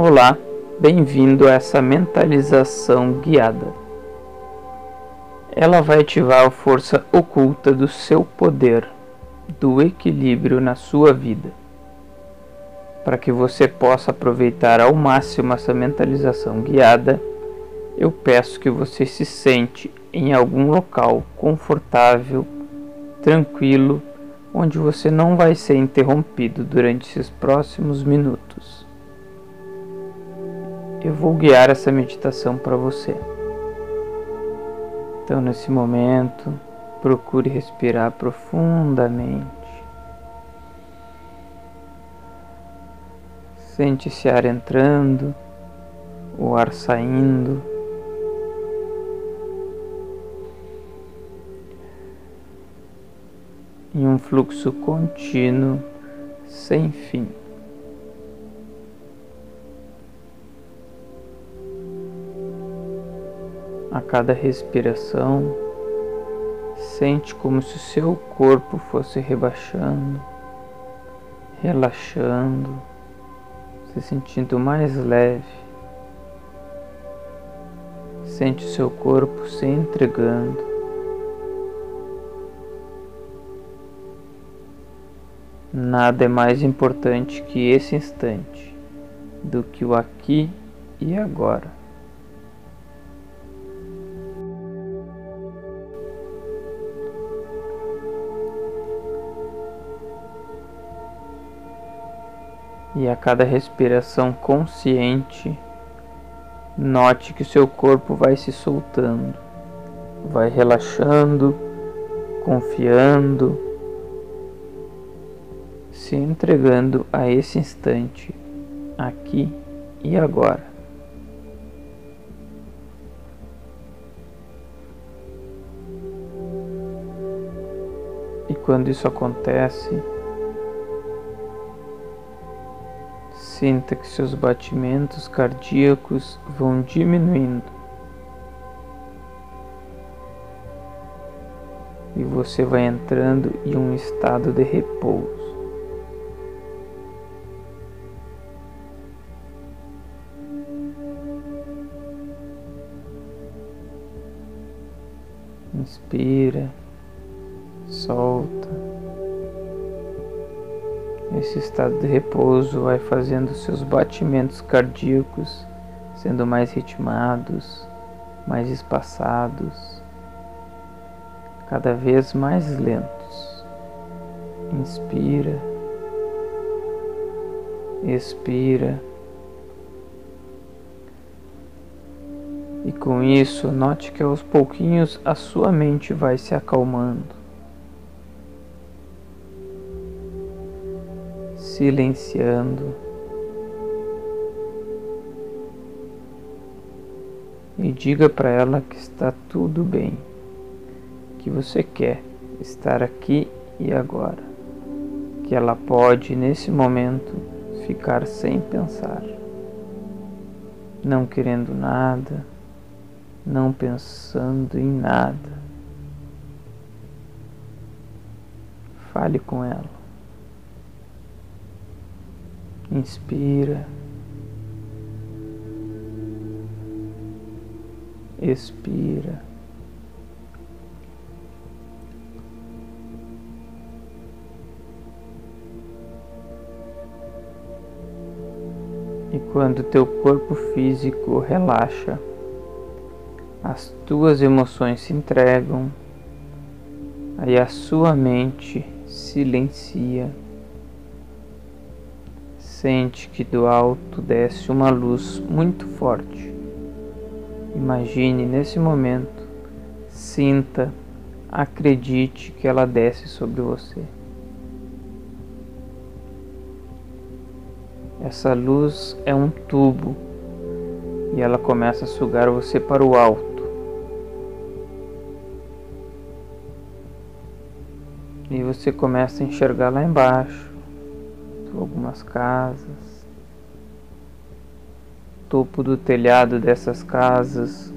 Olá, bem-vindo a essa mentalização guiada. Ela vai ativar a força oculta do seu poder, do equilíbrio na sua vida. Para que você possa aproveitar ao máximo essa mentalização guiada, eu peço que você se sente em algum local confortável, tranquilo, onde você não vai ser interrompido durante esses próximos minutos eu vou guiar essa meditação para você. Então, nesse momento, procure respirar profundamente. Sente esse ar entrando, o ar saindo. Em um fluxo contínuo, sem fim. A cada respiração, sente como se o seu corpo fosse rebaixando, relaxando, se sentindo mais leve. Sente o seu corpo se entregando. Nada é mais importante que esse instante do que o aqui e agora. E a cada respiração consciente, note que seu corpo vai se soltando, vai relaxando, confiando, se entregando a esse instante, aqui e agora. E quando isso acontece, Sinta que seus batimentos cardíacos vão diminuindo. E você vai entrando em um estado de repouso. Inspira, Esse estado de repouso vai fazendo seus batimentos cardíacos sendo mais ritmados, mais espaçados, cada vez mais lentos. Inspira, expira. E com isso, note que aos pouquinhos a sua mente vai se acalmando. Silenciando e diga para ela que está tudo bem, que você quer estar aqui e agora, que ela pode nesse momento ficar sem pensar, não querendo nada, não pensando em nada. Fale com ela. Inspira. Expira. E quando teu corpo físico relaxa, as tuas emoções se entregam, aí a sua mente silencia Sente que do alto desce uma luz muito forte. Imagine nesse momento, sinta, acredite que ela desce sobre você. Essa luz é um tubo e ela começa a sugar você para o alto. E você começa a enxergar lá embaixo algumas casas, topo do telhado dessas casas,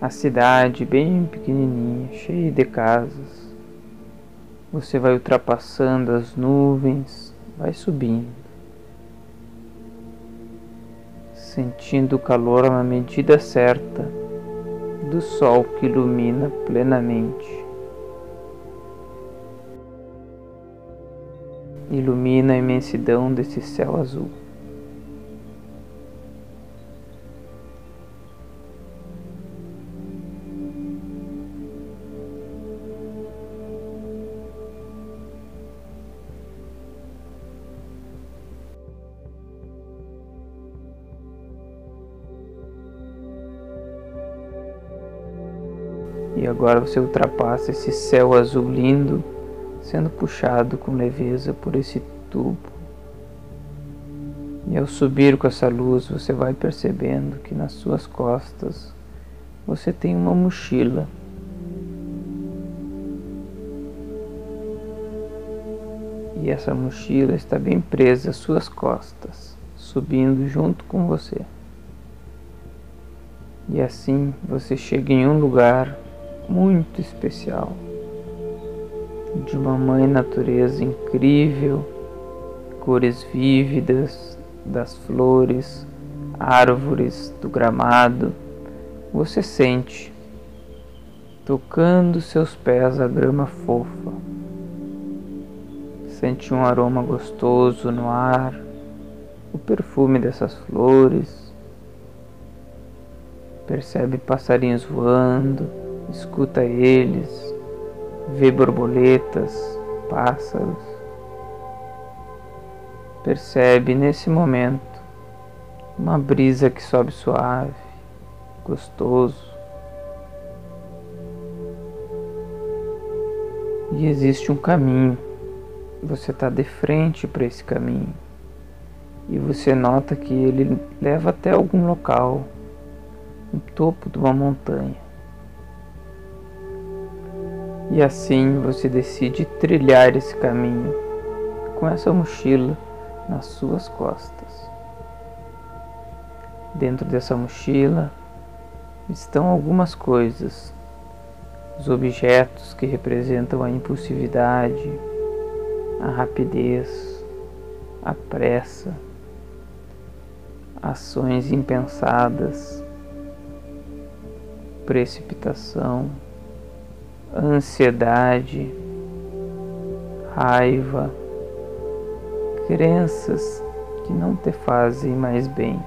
a cidade bem pequenininha, cheia de casas. Você vai ultrapassando as nuvens, vai subindo. sentindo o calor na medida certa do sol que ilumina plenamente. Ilumina a imensidão desse céu azul. E agora você ultrapassa esse céu azul lindo, sendo puxado com leveza por esse tubo. E ao subir com essa luz, você vai percebendo que nas suas costas você tem uma mochila. E essa mochila está bem presa às suas costas, subindo junto com você. E assim você chega em um lugar muito especial, de uma mãe natureza incrível, cores vívidas das flores, árvores, do gramado. Você sente tocando seus pés a grama fofa. Sente um aroma gostoso no ar, o perfume dessas flores. Percebe passarinhos voando escuta eles, vê borboletas, pássaros. Percebe nesse momento uma brisa que sobe suave, gostoso. E existe um caminho. Você está de frente para esse caminho. E você nota que ele leva até algum local, no topo de uma montanha. E assim você decide trilhar esse caminho com essa mochila nas suas costas. Dentro dessa mochila estão algumas coisas, os objetos que representam a impulsividade, a rapidez, a pressa, ações impensadas, precipitação ansiedade, raiva, crenças que não te fazem mais bem.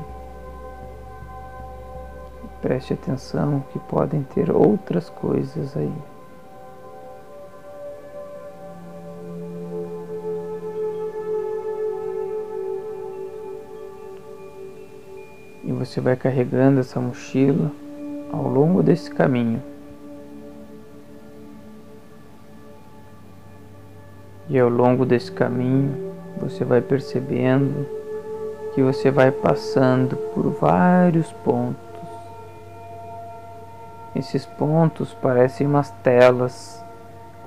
Preste atenção que podem ter outras coisas aí. E você vai carregando essa mochila ao longo desse caminho. E ao longo desse caminho, você vai percebendo que você vai passando por vários pontos. Esses pontos parecem umas telas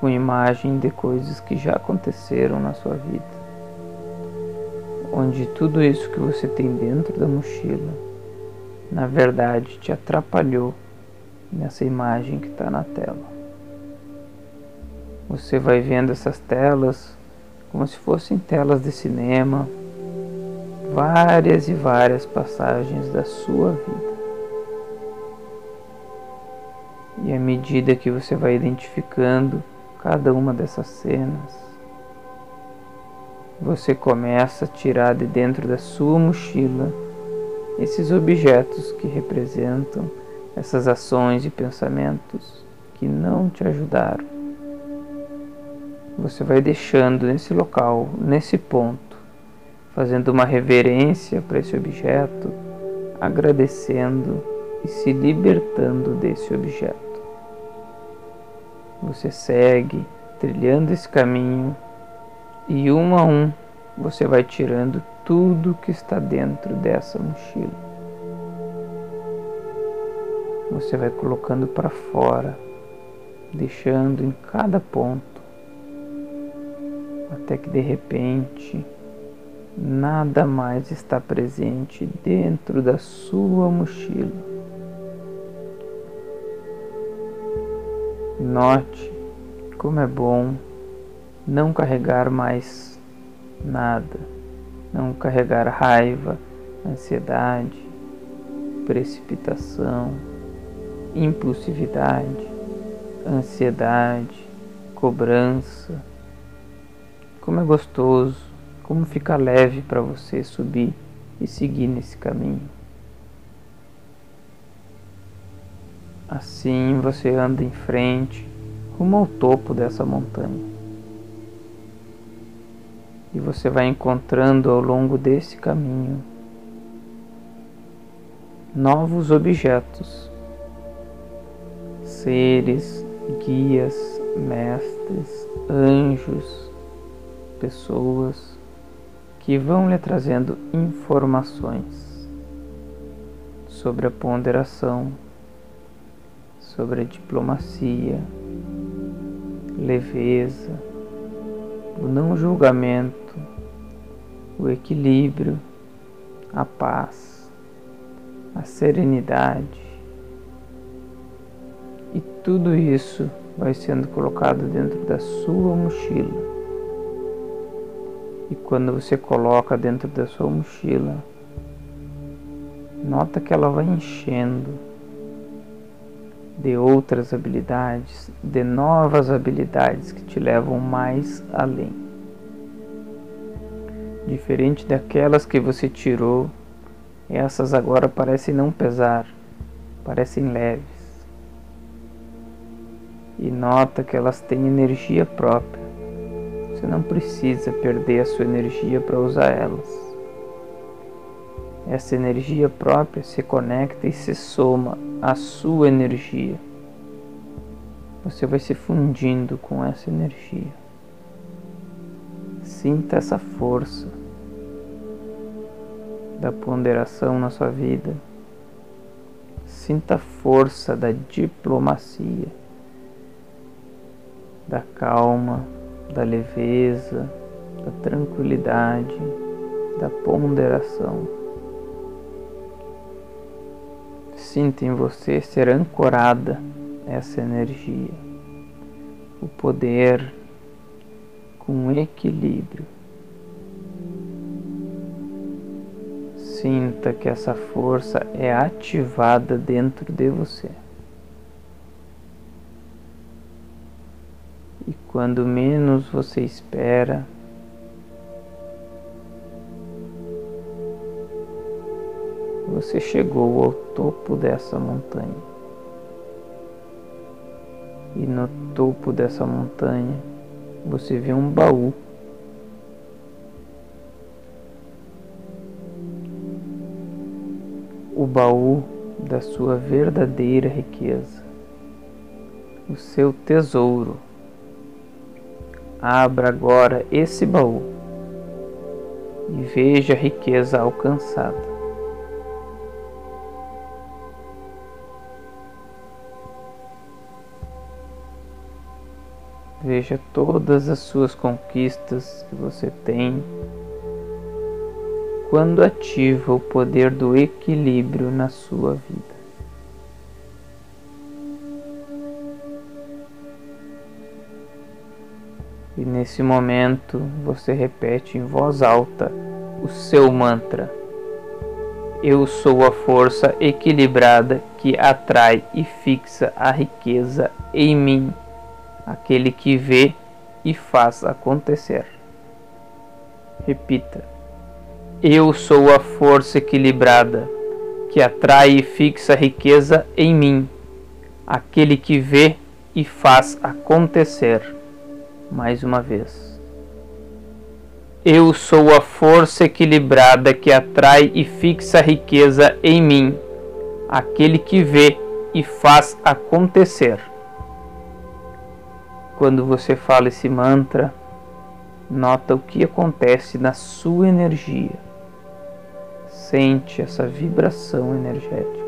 com imagem de coisas que já aconteceram na sua vida. Onde tudo isso que você tem dentro da mochila, na verdade, te atrapalhou nessa imagem que está na tela. Você vai vendo essas telas como se fossem telas de cinema, várias e várias passagens da sua vida. E à medida que você vai identificando cada uma dessas cenas, você começa a tirar de dentro da sua mochila esses objetos que representam essas ações e pensamentos que não te ajudaram você vai deixando nesse local, nesse ponto, fazendo uma reverência para esse objeto, agradecendo e se libertando desse objeto. Você segue trilhando esse caminho e um a um você vai tirando tudo que está dentro dessa mochila. Você vai colocando para fora, deixando em cada ponto até que de repente nada mais está presente dentro da sua mochila. Note como é bom não carregar mais nada, não carregar raiva, ansiedade, precipitação, impulsividade, ansiedade, cobrança. Como é gostoso, como fica leve para você subir e seguir nesse caminho. Assim você anda em frente, rumo ao topo dessa montanha. E você vai encontrando ao longo desse caminho novos objetos, seres, guias, mestres, anjos, pessoas que vão lhe trazendo informações sobre a ponderação sobre a diplomacia, leveza, o não julgamento, o equilíbrio, a paz, a serenidade. E tudo isso vai sendo colocado dentro da sua mochila. E quando você coloca dentro da sua mochila, nota que ela vai enchendo de outras habilidades, de novas habilidades que te levam mais além. Diferente daquelas que você tirou, essas agora parecem não pesar, parecem leves. E nota que elas têm energia própria. Você não precisa perder a sua energia para usar elas. Essa energia própria se conecta e se soma à sua energia. Você vai se fundindo com essa energia. Sinta essa força da ponderação na sua vida. Sinta a força da diplomacia, da calma, da leveza, da tranquilidade, da ponderação. Sinta em você ser ancorada essa energia, o poder com equilíbrio. Sinta que essa força é ativada dentro de você. Quando menos você espera, você chegou ao topo dessa montanha. E no topo dessa montanha você vê um baú. O baú da sua verdadeira riqueza, o seu tesouro. Abra agora esse baú e veja a riqueza alcançada. Veja todas as suas conquistas que você tem quando ativa o poder do equilíbrio na sua vida. Nesse momento você repete em voz alta o seu mantra. Eu sou a força equilibrada que atrai e fixa a riqueza em mim aquele que vê e faz acontecer. Repita: Eu sou a força equilibrada que atrai e fixa a riqueza em mim, aquele que vê e faz acontecer. Mais uma vez. Eu sou a força equilibrada que atrai e fixa a riqueza em mim, aquele que vê e faz acontecer. Quando você fala esse mantra, nota o que acontece na sua energia. Sente essa vibração energética.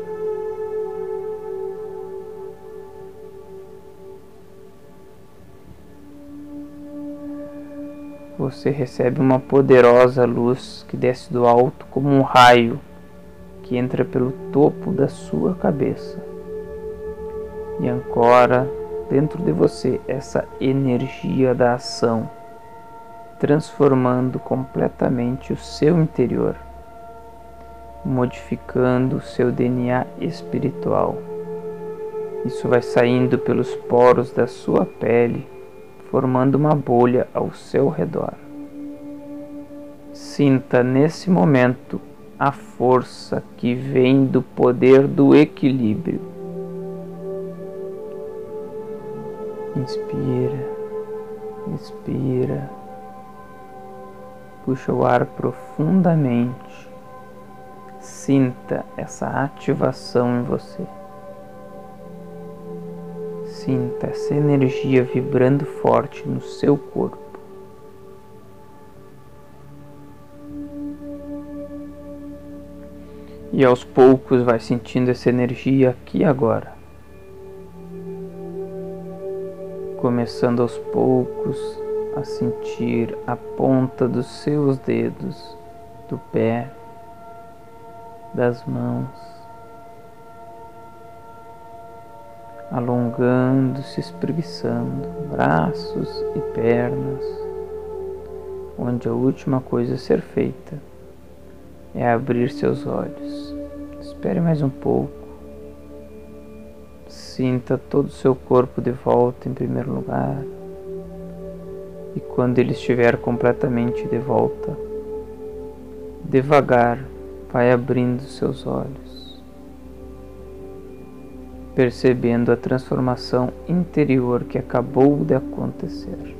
Você recebe uma poderosa luz que desce do alto como um raio que entra pelo topo da sua cabeça e ancora dentro de você essa energia da ação, transformando completamente o seu interior. modificando o seu DNA espiritual. Isso vai saindo pelos poros da sua pele, formando uma bolha ao seu redor. Sinta nesse momento a força que vem do poder do equilíbrio. Inspira, expira, puxa o ar profundamente. Sinta essa ativação em você. Sinta essa energia vibrando forte no seu corpo. E aos poucos vai sentindo essa energia aqui agora. Começando aos poucos a sentir a ponta dos seus dedos, do pé, das mãos alongando-se, espreguiçando, braços e pernas, onde a última coisa a ser feita é abrir seus olhos. Espere mais um pouco. Sinta todo o seu corpo de volta em primeiro lugar. E quando ele estiver completamente de volta, devagar vai abrindo seus olhos percebendo a transformação interior que acabou de acontecer.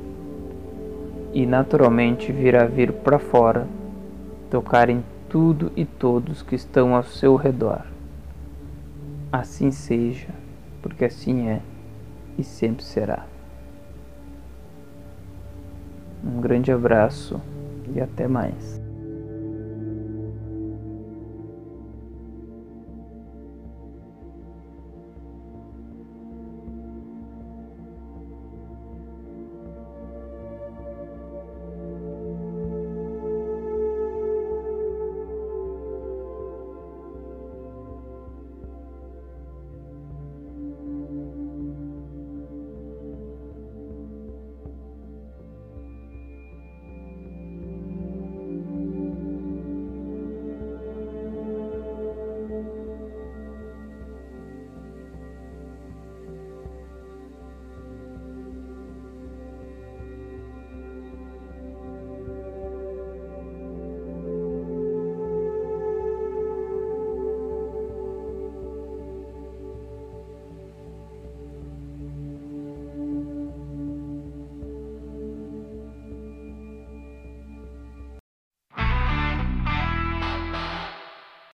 E naturalmente virá vir para fora, tocar em tudo e todos que estão ao seu redor. Assim seja, porque assim é e sempre será. Um grande abraço e até mais.